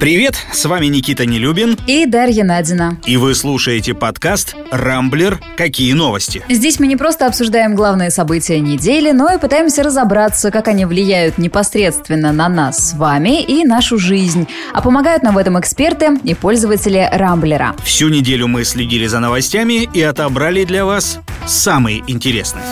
Привет, с вами Никита Нелюбин. И Дарья Надина. И вы слушаете подкаст «Рамблер. Какие новости?». Здесь мы не просто обсуждаем главные события недели, но и пытаемся разобраться, как они влияют непосредственно на нас с вами и нашу жизнь. А помогают нам в этом эксперты и пользователи Рамблера. Всю неделю мы следили за новостями и отобрали для вас самые интересные.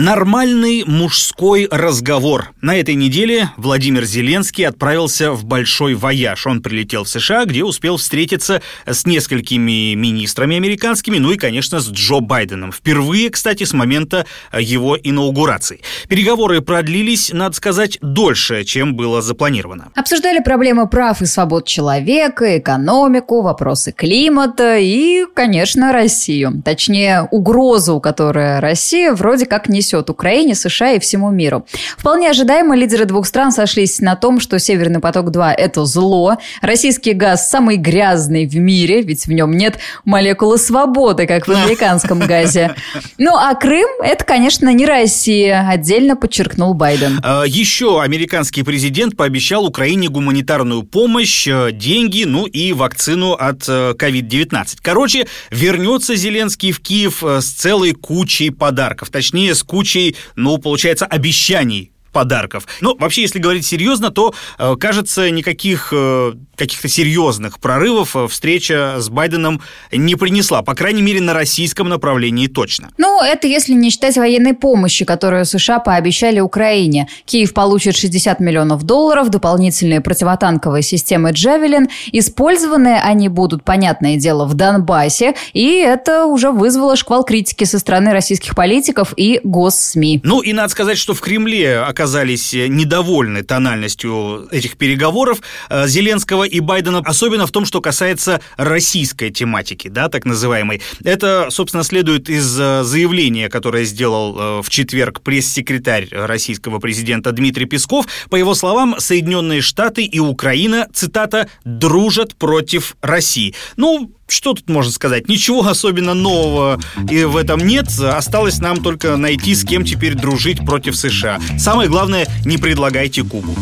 Нормальный мужской разговор. На этой неделе Владимир Зеленский отправился в большой вояж. Он прилетел в США, где успел встретиться с несколькими министрами американскими, ну и, конечно, с Джо Байденом. Впервые, кстати, с момента его инаугурации. Переговоры продлились, надо сказать, дольше, чем было запланировано. Обсуждали проблемы прав и свобод человека, экономику, вопросы климата и, конечно, Россию. Точнее, угрозу, которую Россия вроде как несет несет Украине, США и всему миру. Вполне ожидаемо лидеры двух стран сошлись на том, что «Северный поток-2» — это зло, российский газ самый грязный в мире, ведь в нем нет молекулы свободы, как в американском газе. Ну, а Крым — это, конечно, не Россия, отдельно подчеркнул Байден. А, еще американский президент пообещал Украине гуманитарную помощь, э, деньги, ну и вакцину от COVID-19. Э, Короче, вернется Зеленский в Киев э, с целой кучей подарков, точнее, с кучей кучей, ну, получается, обещаний подарков. Ну, вообще, если говорить серьезно, то, э, кажется, никаких э, каких-то серьезных прорывов э, встреча с Байденом не принесла, по крайней мере, на российском направлении точно. Ну, это если не считать военной помощи, которую США пообещали Украине. Киев получит 60 миллионов долларов, дополнительные противотанковые системы «Джавелин». Использованные они будут, понятное дело, в Донбассе, и это уже вызвало шквал критики со стороны российских политиков и госсми. Ну, и надо сказать, что в Кремле оказались недовольны тональностью этих переговоров э, Зеленского и Байдена, особенно в том, что касается российской тематики, да, так называемой. Это, собственно, следует из э, заявления, которое сделал э, в четверг пресс-секретарь российского президента Дмитрий Песков. По его словам, Соединенные Штаты и Украина, цитата, «дружат против России». Ну, что тут можно сказать? Ничего особенно нового и в этом нет. Осталось нам только найти, с кем теперь дружить против США. Самое главное, не предлагайте Кубу.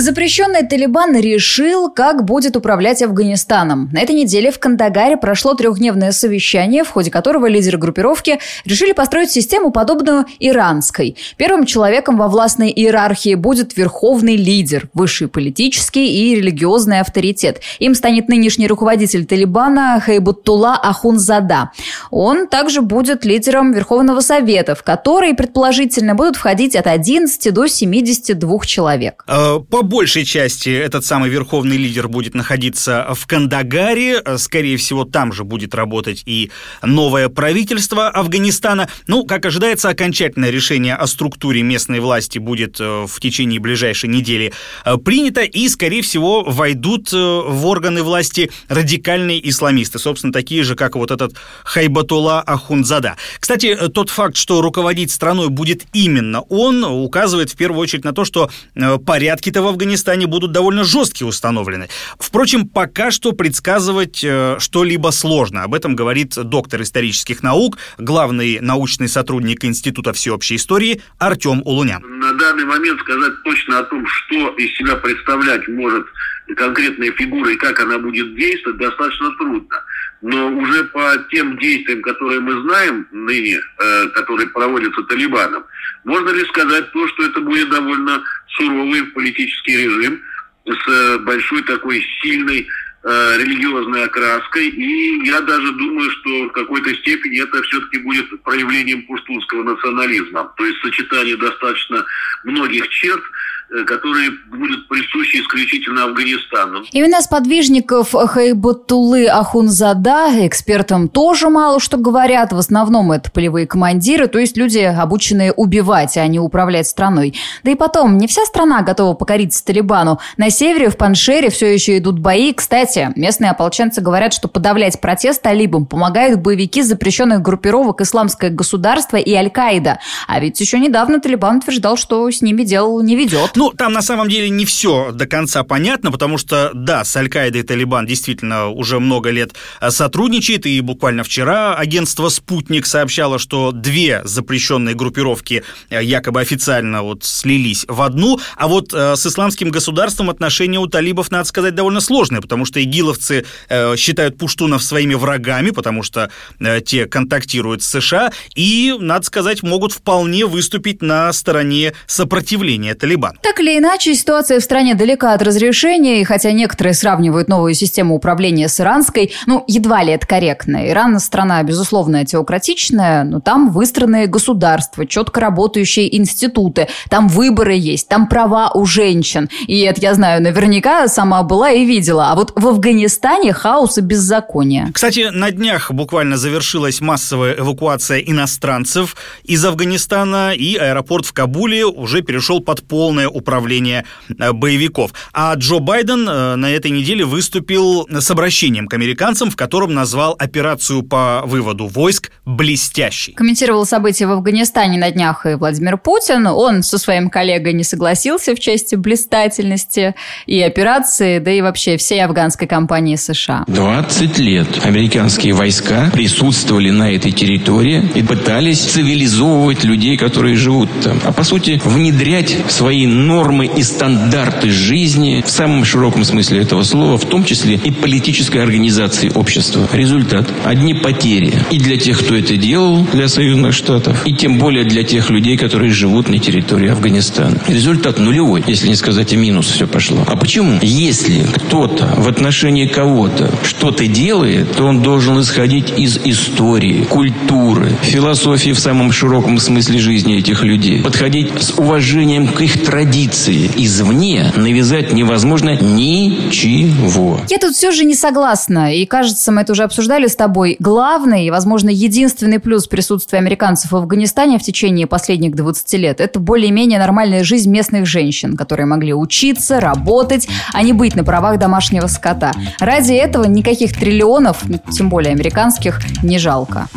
Запрещенный Талибан решил, как будет управлять Афганистаном. На этой неделе в Кандагаре прошло трехдневное совещание, в ходе которого лидеры группировки решили построить систему, подобную иранской. Первым человеком во властной иерархии будет верховный лидер, высший политический и религиозный авторитет. Им станет нынешний руководитель Талибана Хайбуттула Ахунзада. Он также будет лидером Верховного Совета, в который, предположительно, будут входить от 11 до 72 человек. Э, по большей части этот самый верховный лидер будет находиться в Кандагаре. Скорее всего, там же будет работать и новое правительство Афганистана. Ну, как ожидается, окончательное решение о структуре местной власти будет э, в течение ближайшей недели э, принято, и, скорее всего, войдут э, в органы власти радикальные исламисты, собственно, такие же, как вот этот Хайбатула Ахунзада. Кстати, тот факт, что руководить страной будет именно он, указывает в первую очередь на то, что порядки-то в Афганистане будут довольно жесткие установлены. Впрочем, пока что предсказывать э, что-либо сложно. Об этом говорит доктор исторических наук, главный научный сотрудник Института всеобщей истории Артем Улунян. На данный момент сказать точно о том, что из себя представлять может конкретная фигура и как она будет действовать, достаточно трудно. Но уже по тем действиям, которые мы знаем ныне, э, которые проводятся Талибаном, можно ли сказать то, что это будет довольно суровый политический режим с э, большой такой сильной э, религиозной окраской. И я даже думаю, что в какой-то степени это все-таки будет проявлением пуштунского национализма. То есть сочетание достаточно многих черт – которые будут присущи исключительно Афганистану. Имена сподвижников Хайбатулы Ахунзада экспертам тоже мало что говорят. В основном это полевые командиры, то есть люди, обученные убивать, а не управлять страной. Да и потом, не вся страна готова покориться Талибану. На севере, в Паншере, все еще идут бои. Кстати, местные ополченцы говорят, что подавлять протест талибам помогают боевики запрещенных группировок «Исламское государство» и «Аль-Каида». А ведь еще недавно Талибан утверждал, что с ними дело не ведет. Ну, там на самом деле не все до конца понятно, потому что, да, с Аль-Каидой Талибан действительно уже много лет э, сотрудничает, и буквально вчера агентство «Спутник» сообщало, что две запрещенные группировки э, якобы официально вот слились в одну, а вот э, с исламским государством отношения у талибов, надо сказать, довольно сложные, потому что игиловцы считают пуштунов своими врагами, потому что те контактируют с США, и, надо сказать, могут вполне выступить на стороне сопротивления Талибану. Так или иначе, ситуация в стране далека от разрешения, и хотя некоторые сравнивают новую систему управления с иранской, ну, едва ли это корректно. Иран страна, безусловно, теократичная, но там выстроенные государства, четко работающие институты, там выборы есть, там права у женщин. И это я знаю наверняка, сама была и видела. А вот в Афганистане хаос и беззаконие. Кстати, на днях буквально завершилась массовая эвакуация иностранцев из Афганистана, и аэропорт в Кабуле уже перешел под полное управление э, боевиков. А Джо Байден э, на этой неделе выступил с обращением к американцам, в котором назвал операцию по выводу войск блестящей. Комментировал события в Афганистане на днях и Владимир Путин. Он со своим коллегой не согласился в части блистательности и операции, да и вообще всей афганской кампании США. 20 лет американские войска присутствовали на этой территории и пытались цивилизовывать людей, которые живут там. А по сути внедрять свои нормы и стандарты жизни в самом широком смысле этого слова, в том числе и политической организации общества. Результат – одни потери. И для тех, кто это делал, для союзных штатов, и тем более для тех людей, которые живут на территории Афганистана. Результат нулевой, если не сказать и минус все пошло. А почему? Если кто-то в отношении кого-то что-то делает, то он должен исходить из истории, культуры, философии в самом широком смысле жизни этих людей. Подходить с уважением к их традиции. Извне навязать невозможно ничего. Я тут все же не согласна. И кажется, мы это уже обсуждали с тобой. Главный и, возможно, единственный плюс присутствия американцев в Афганистане в течение последних 20 лет – это более-менее нормальная жизнь местных женщин, которые могли учиться, работать, а не быть на правах домашнего скота. Ради этого никаких триллионов, тем более американских, не жалко.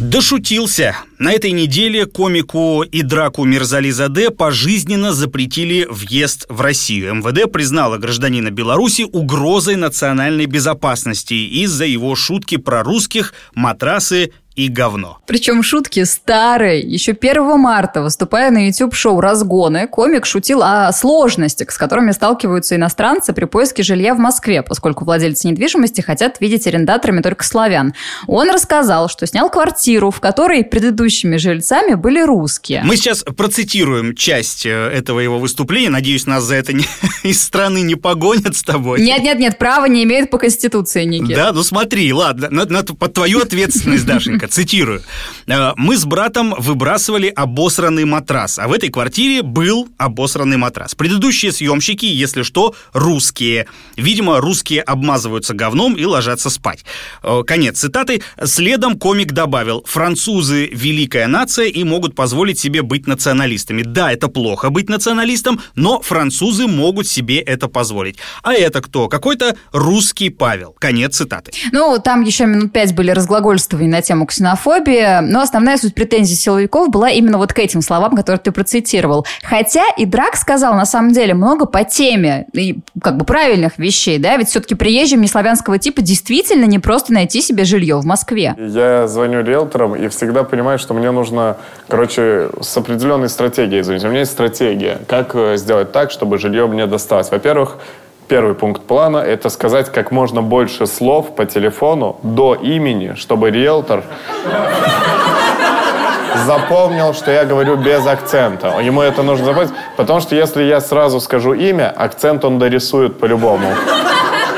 Дошутился. На этой неделе комику и драку Мирзализаде пожизненно запретили въезд в Россию. МВД признала гражданина Беларуси угрозой национальной безопасности из-за его шутки про русских, матрасы и говно. Причем шутки старые. Еще 1 марта, выступая на YouTube-шоу «Разгоны», комик шутил о сложностях, с которыми сталкиваются иностранцы при поиске жилья в Москве, поскольку владельцы недвижимости хотят видеть арендаторами только славян. Он рассказал, что снял квартиру, в которой предыдущими жильцами были русские. Мы сейчас процитируем часть э, этого его выступления. Надеюсь, нас за это не, из страны не погонят с тобой. Нет-нет-нет, право не имеет по Конституции, Никит. Да, ну смотри, ладно, на, на, под твою ответственность, Дашенька. Ленка, цитирую. «Э, «Мы с братом выбрасывали обосранный матрас, а в этой квартире был обосранный матрас. Предыдущие съемщики, если что, русские. Видимо, русские обмазываются говном и ложатся спать». Э, конец цитаты. Следом комик добавил, французы – великая нация и могут позволить себе быть националистами. Да, это плохо быть националистом, но французы могут себе это позволить. А это кто? Какой-то русский Павел. Конец цитаты. Ну, там еще минут пять были разглагольствования на тему ксенофобия, но основная суть претензий силовиков была именно вот к этим словам, которые ты процитировал. Хотя и Драк сказал на самом деле много по теме и как бы правильных вещей, да, ведь все-таки приезжим неславянского типа действительно не просто найти себе жилье в Москве. Я звоню риэлторам и всегда понимаю, что мне нужно, короче, с определенной стратегией звонить. У меня есть стратегия, как э, сделать так, чтобы жилье мне досталось. Во-первых, Первый пункт плана – это сказать как можно больше слов по телефону до имени, чтобы риэлтор запомнил, что я говорю без акцента. Ему это нужно запомнить, потому что если я сразу скажу имя, акцент он дорисует по-любому.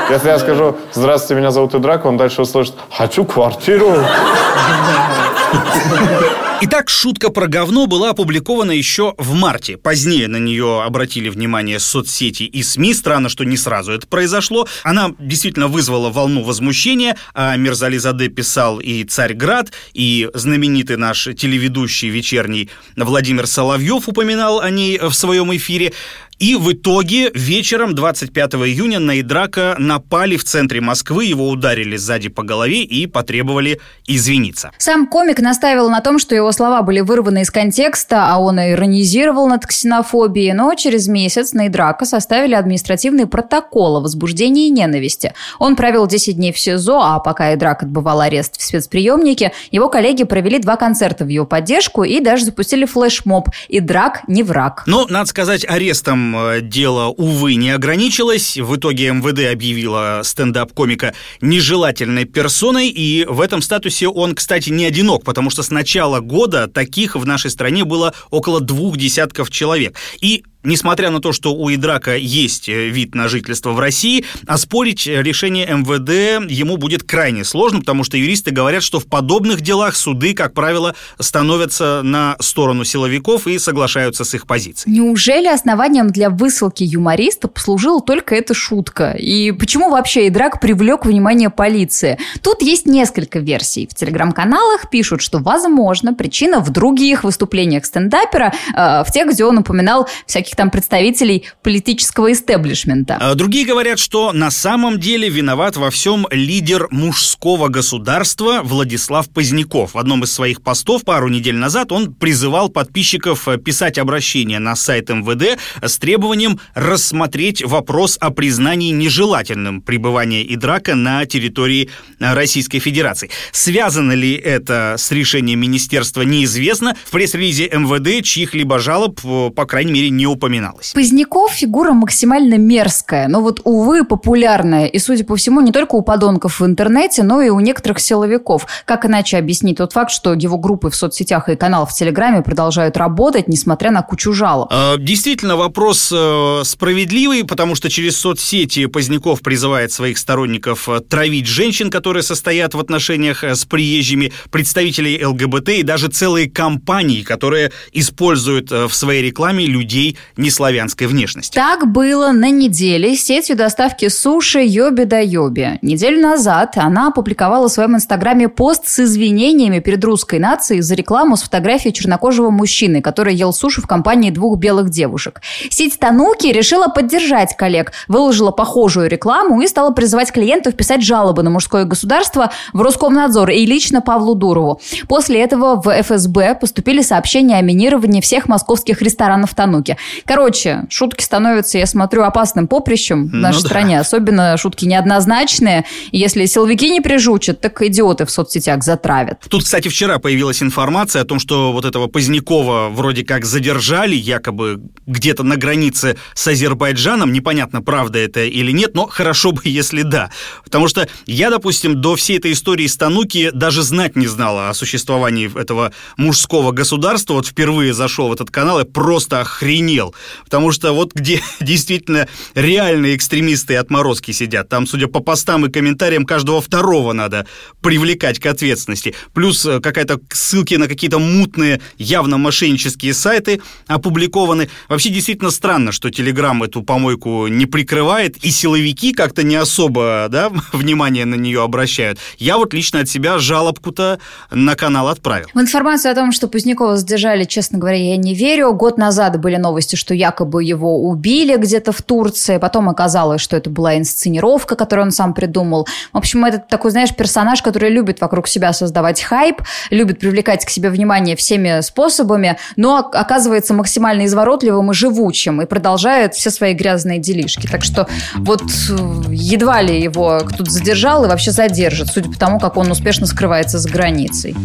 Если я скажу «Здравствуйте, меня зовут Идрак», он дальше услышит «Хочу квартиру». Итак, шутка про говно была опубликована еще в марте. Позднее на нее обратили внимание соцсети и СМИ. Странно, что не сразу это произошло. Она действительно вызвала волну возмущения. А Мирзали писал и «Царьград», и знаменитый наш телеведущий вечерний Владимир Соловьев упоминал о ней в своем эфире. И в итоге вечером 25 июня на Идрака напали в центре Москвы, его ударили сзади по голове и потребовали извиниться. Сам комик настаивал на том, что его слова были вырваны из контекста, а он иронизировал над ксенофобией, но через месяц на Идрака составили административный протокол о возбуждении ненависти. Он провел 10 дней в СИЗО, а пока Идрак отбывал арест в спецприемнике, его коллеги провели два концерта в его поддержку и даже запустили флешмоб «Идрак не враг». Но, надо сказать, арестом Э, дело, увы, не ограничилось. В итоге МВД объявила стендап-комика нежелательной персоной, и в этом статусе он, кстати, не одинок, потому что с начала года таких в нашей стране было около двух десятков человек. И Несмотря на то, что у Идрака есть э, вид на жительство в России, оспорить решение МВД ему будет крайне сложно, потому что юристы говорят, что в подобных делах суды, как правило, становятся на сторону силовиков и соглашаются с их позицией. Неужели основанием для высылки юмориста послужила только эта шутка? И почему вообще Идрак привлек внимание полиции? Тут есть несколько версий. В телеграм-каналах пишут, что, возможно, причина в других выступлениях стендапера, э, в тех, где он упоминал всяких там представителей политического истеблишмента. А другие говорят, что на самом деле виноват во всем лидер мужского государства Владислав Поздняков. В одном из своих постов пару недель назад он призывал подписчиков э, писать обращение на сайт МВД с требованием рассмотреть вопрос о признании нежелательным пребывания и драка на территории э, Российской Федерации. Связано ли это с решением министерства, неизвестно. В пресс-релизе МВД чьих-либо жалоб, э, по крайней мере, не упоминается упоминалось. Поздняков фигура максимально мерзкая, но вот, увы, популярная. И, судя по всему, не только у подонков в интернете, но и у некоторых силовиков. Как иначе объяснить тот факт, что его группы в соцсетях и канал в Телеграме продолжают работать, несмотря на кучу жалоб? А, действительно, вопрос э, справедливый, потому что через соцсети Поздняков призывает своих сторонников э, травить женщин, которые состоят в отношениях э, с приезжими, представителей ЛГБТ и даже целые компании, которые используют в своей рекламе людей неславянской внешности. Так было на неделе с сетью доставки суши Йоби да Йоби. Неделю назад она опубликовала в своем инстаграме пост с извинениями перед русской нацией за рекламу с фотографией чернокожего мужчины, который ел суши в компании двух белых девушек. Сеть Тануки решила поддержать коллег, выложила похожую рекламу и стала призывать клиентов писать жалобы на мужское государство в Роскомнадзор и лично Павлу Дурову. После этого в ФСБ поступили сообщения о минировании всех московских ресторанов Тануки. Короче, шутки становятся, я смотрю, опасным поприщем в ну нашей ну, стране. Да. Особенно шутки неоднозначные. И если силовики не прижучат, так идиоты в соцсетях затравят. Тут, кстати, вчера появилась информация о том, что вот этого Позднякова вроде как задержали, якобы где-то на границе с Азербайджаном. Непонятно, правда это или нет, но хорошо бы, если да. Потому что я, допустим, до всей этой истории с Тануки даже знать не знала о существовании этого мужского государства. Вот впервые зашел в этот канал и просто охренел. Потому что вот где действительно реальные экстремисты и отморозки сидят, там, судя по постам и комментариям, каждого второго надо привлекать к ответственности. Плюс э, какая-то ссылки на какие-то мутные, явно мошеннические сайты опубликованы. Вообще действительно странно, что Телеграм эту помойку не прикрывает, и силовики как-то не особо да, внимание на нее обращают. Я вот лично от себя жалобку-то на канал отправил. В информацию о том, что Позднякова задержали, честно говоря, я не верю. Год назад были новости, что что якобы его убили где-то в Турции. Потом оказалось, что это была инсценировка, которую он сам придумал. В общем, это такой, знаешь, персонаж, который любит вокруг себя создавать хайп, любит привлекать к себе внимание всеми способами, но оказывается максимально изворотливым и живучим и продолжает все свои грязные делишки. Так что вот э, едва ли его кто-то задержал и вообще задержит, судя по тому, как он успешно скрывается за границей.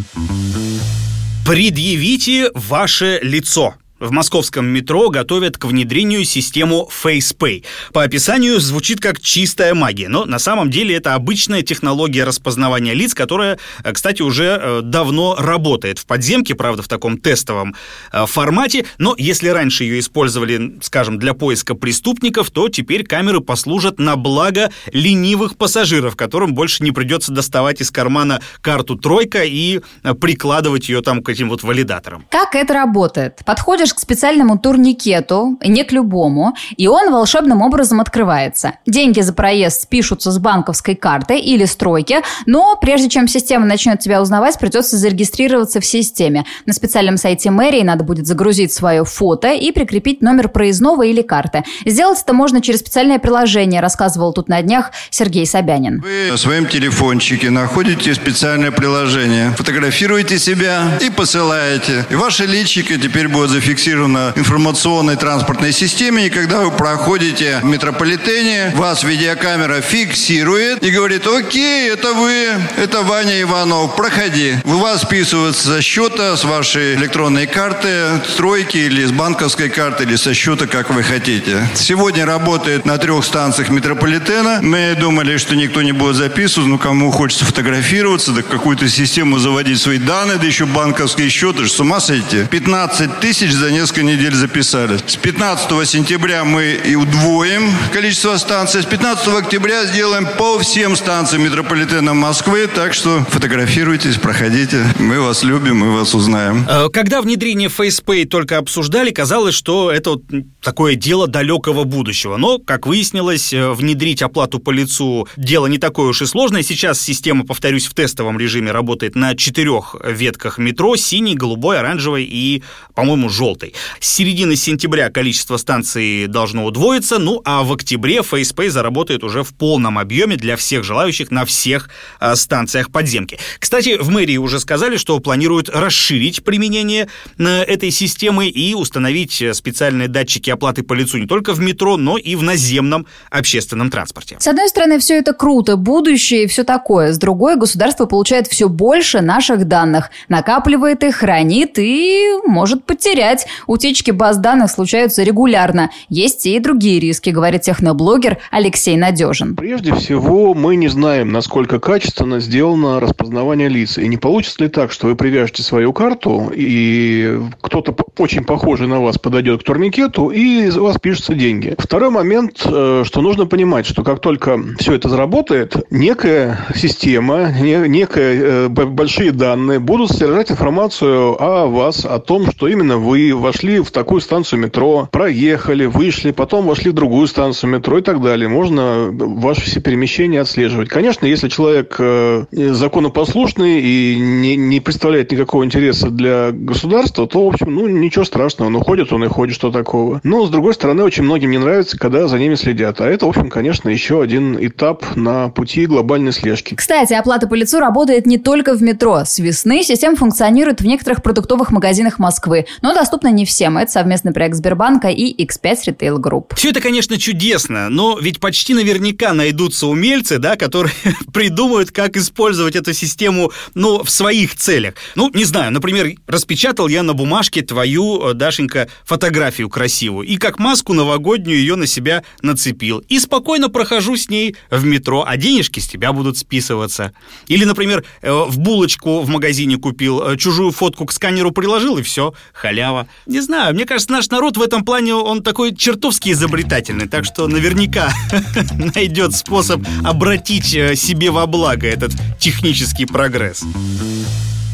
Предъявите ваше лицо. В московском метро готовят к внедрению систему FacePay. По описанию звучит как чистая магия, но на самом деле это обычная технология распознавания лиц, которая, э, кстати, уже э, давно работает в подземке, правда, в таком тестовом э, формате, но если раньше ее использовали, скажем, для поиска преступников, то теперь камеры послужат на благо ленивых пассажиров, которым больше не придется доставать из кармана карту «тройка» и прикладывать ее там к этим вот валидаторам. Как это работает? Подходишь подходишь к специальному турникету, не к любому, и он волшебным образом открывается. Деньги за проезд спишутся с банковской карты или стройки, но прежде чем система начнет тебя узнавать, придется зарегистрироваться в системе. На специальном сайте мэрии надо будет загрузить свое фото и прикрепить номер проездного или карты. Сделать это можно через специальное приложение, рассказывал тут на днях Сергей Собянин. Вы на своем телефончике находите специальное приложение, фотографируете себя и посылаете. И ваше личико теперь будет зафиксировано в информационной транспортной системе, и когда вы проходите в метрополитене, вас видеокамера фиксирует и говорит, окей, это вы, это Ваня Иванов, проходи. У вас списывается со счета, с вашей электронной карты, стройки или с банковской карты, или со счета, как вы хотите. Сегодня работает на трех станциях метрополитена. Мы думали, что никто не будет записывать, но кому хочется фотографироваться, да какую-то систему заводить свои данные, да еще банковские счеты, с ума сойти. 15 тысяч за несколько недель записали. С 15 сентября мы и удвоим количество станций. С 15 октября сделаем по всем станциям метрополитена Москвы. Так что фотографируйтесь, проходите. Мы вас любим, мы вас узнаем. Э, когда внедрение FacePay только обсуждали, казалось, что это вот такое дело далекого будущего. Но, как выяснилось, э, внедрить оплату по лицу дело не такое уж и сложное. Сейчас система, повторюсь, в тестовом режиме работает на четырех ветках метро. Синий, голубой, оранжевый и, по-моему, желтый. С середины сентября количество станций должно удвоиться, ну а в октябре FacePay заработает уже в полном объеме для всех желающих на всех э, станциях подземки. Кстати, в мэрии уже сказали, что планируют расширить применение э, этой системы и установить специальные датчики оплаты по лицу не только в метро, но и в наземном общественном транспорте. С одной стороны, все это круто, будущее и все такое. С другой, государство получает все больше наших данных, накапливает их, хранит и может потерять. Утечки баз данных случаются регулярно. Есть и другие риски, говорит техноблогер Алексей Надежин. Прежде всего, мы не знаем, насколько качественно сделано распознавание лиц. И не получится ли так, что вы привяжете свою карту, и кто-то очень похожий на вас подойдет к турникету, и из вас пишутся деньги. Второй момент, э, что нужно понимать, что как только все это заработает, некая система, некая э, большие данные будут содержать информацию о вас, о том, что именно вы вошли в такую станцию метро, проехали, вышли, потом вошли в другую станцию метро и так далее. Можно ваши все перемещения отслеживать. Конечно, если человек э, законопослушный и не, не представляет никакого интереса для государства, то, в общем, ну, ничего страшного. Он уходит, он и ходит, что такого. Но, с другой стороны, очень многим не нравится, когда за ними следят. А это, в общем, конечно, еще один этап на пути глобальной слежки. Кстати, оплата по лицу работает не только в метро. С весны система функционирует в некоторых продуктовых магазинах Москвы, но доступна не всем. Это совместный проект Сбербанка и X5 Retail Group. Все это, конечно, чудесно, но ведь почти наверняка найдутся умельцы, да, которые придумают, как использовать эту систему, ну, в своих целях. Ну, не знаю, например, распечатал я на бумажке твою, э, Дашенька, фотографию красивую, и как маску новогоднюю ее на себя нацепил. И спокойно прохожу с ней в метро, а денежки с тебя будут списываться. Или, например, э, в булочку в магазине купил, э, чужую фотку к сканеру приложил, и все, халява. Не знаю, мне кажется, наш народ в этом плане, он такой чертовски изобретательный, так что наверняка найдет способ обратить э, себе во благо этот технический прогресс.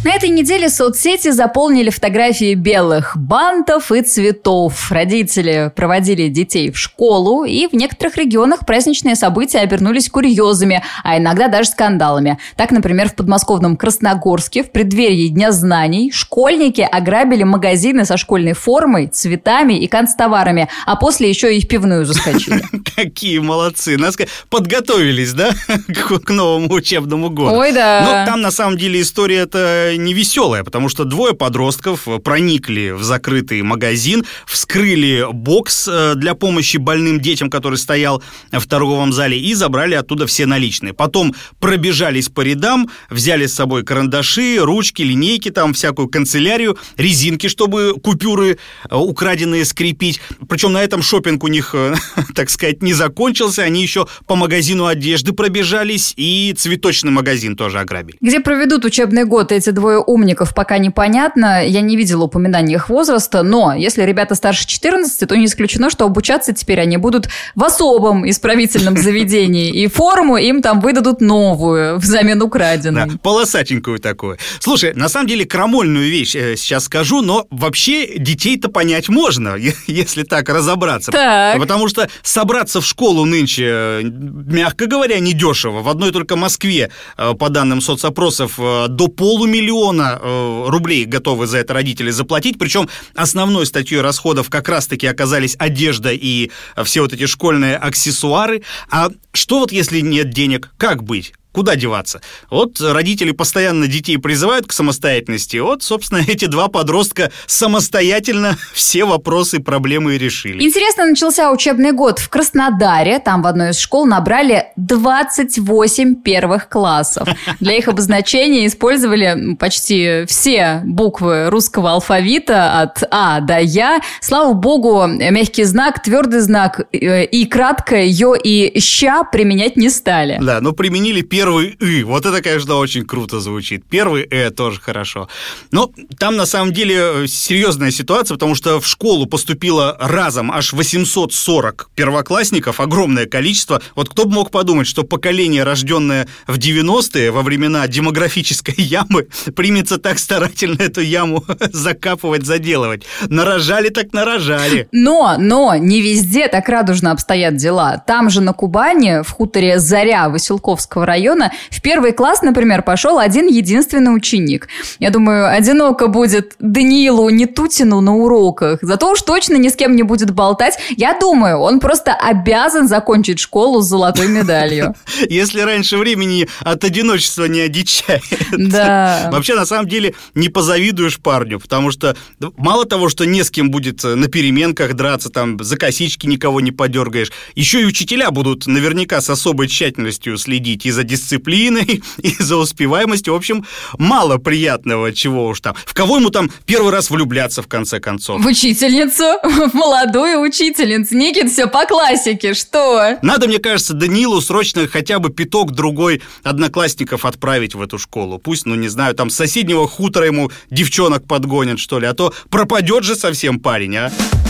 На этой неделе соцсети заполнили фотографии белых бантов и цветов. Родители проводили детей в школу, и в некоторых регионах праздничные события обернулись курьезами, а иногда даже скандалами. Так, например, в подмосковном Красногорске в преддверии Дня знаний школьники ограбили магазины со школьной формой, цветами и канцтоварами, а после еще и в пивную заскочили. Какие молодцы! Нас подготовились, да, к новому учебному году. Ой, да. Но там, на самом деле, история-то невеселая, потому что двое подростков проникли в закрытый магазин, вскрыли бокс э, для помощи больным детям, который стоял в торговом зале, и забрали оттуда все наличные. Потом пробежались по рядам, взяли с собой карандаши, ручки, линейки, там всякую канцелярию, резинки, чтобы купюры э, украденные скрепить. Причем на этом шопинг у них, э, так сказать, не закончился. Они еще по магазину одежды пробежались и цветочный магазин тоже ограбили. Где проведут учебный год эти двое умников, пока непонятно. Я не видела упоминания их возраста, но если ребята старше 14, то не исключено, что обучаться теперь они будут в особом исправительном заведении. И форму им там выдадут новую взамен украденной. Да, полосатенькую такую. Слушай, на самом деле крамольную вещь э, сейчас скажу, но вообще детей-то понять можно, если так разобраться. Так. Потому что собраться в школу нынче, э, мягко говоря, недешево. В одной только Москве, э, по данным соцопросов, до полумиллиона э, рублей готовы за это родители заплатить. Причем основной статьей расходов как раз-таки оказались одежда и все вот эти школьные аксессуары. А что вот если нет денег? Как быть? Куда деваться? Вот родители постоянно детей призывают к самостоятельности. Вот, собственно, эти два подростка самостоятельно все вопросы проблемы и решили. Интересно, начался учебный год в Краснодаре. Там в одной из школ набрали 28 первых классов. Для их обозначения использовали почти все буквы русского алфавита от А до Я. Слава богу, мягкий знак, твердый знак э, и краткое Ё и Ща применять не стали. Да, но применили первый «ы». Вот это, конечно, очень круто звучит. Первый «э» тоже хорошо. Но там, на самом деле, серьезная ситуация, потому что в школу поступило разом аж 840 первоклассников, огромное количество. Вот кто бы мог подумать, что поколение, рожденное в 90-е, во времена демографической ямы, примется так старательно эту яму закапывать, заделывать. Нарожали так нарожали. Но, но не везде так радужно обстоят дела. Там же на Кубани, в хуторе Заря Василковского района, в первый класс, например, пошел один единственный ученик. Я думаю, одиноко будет Даниилу Нетутину на уроках. Зато уж точно ни с кем не будет болтать. Я думаю, он просто обязан закончить школу с золотой медалью. Если раньше времени от одиночества не одичает. Да. Вообще, на самом деле, не позавидуешь парню, потому что ну, мало того, что не с кем будет э, на переменках драться, там, за косички никого не подергаешь, еще и учителя будут наверняка с особой тщательностью следить и за дисциплиной, и за успеваемостью. В общем, мало приятного, чего уж там. В кого ему там первый раз влюбляться, в конце концов? В учительницу, в молодую учительницу. Никит, все по классике, что? Надо, мне кажется, Данилу срочно хотя бы пяток другой одноклассников отправить в эту школу. Пусть, ну не знаю, там с соседнего хутора ему девчонок подгонят, что ли, а то пропадет же совсем парень, а.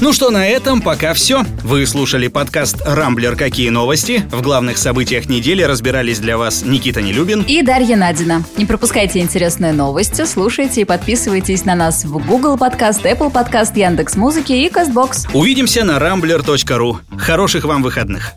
Ну что, на этом пока все. Вы слушали подкаст «Рамблер. Какие новости?». В главных событиях недели разбирались для вас Никита Нелюбин и Дарья Надина. Не пропускайте интересные новости, слушайте и подписывайтесь на нас в Google Подкаст, Apple Подкаст, Яндекс Музыки и Castbox. Увидимся на rambler.ru. Хороших вам выходных.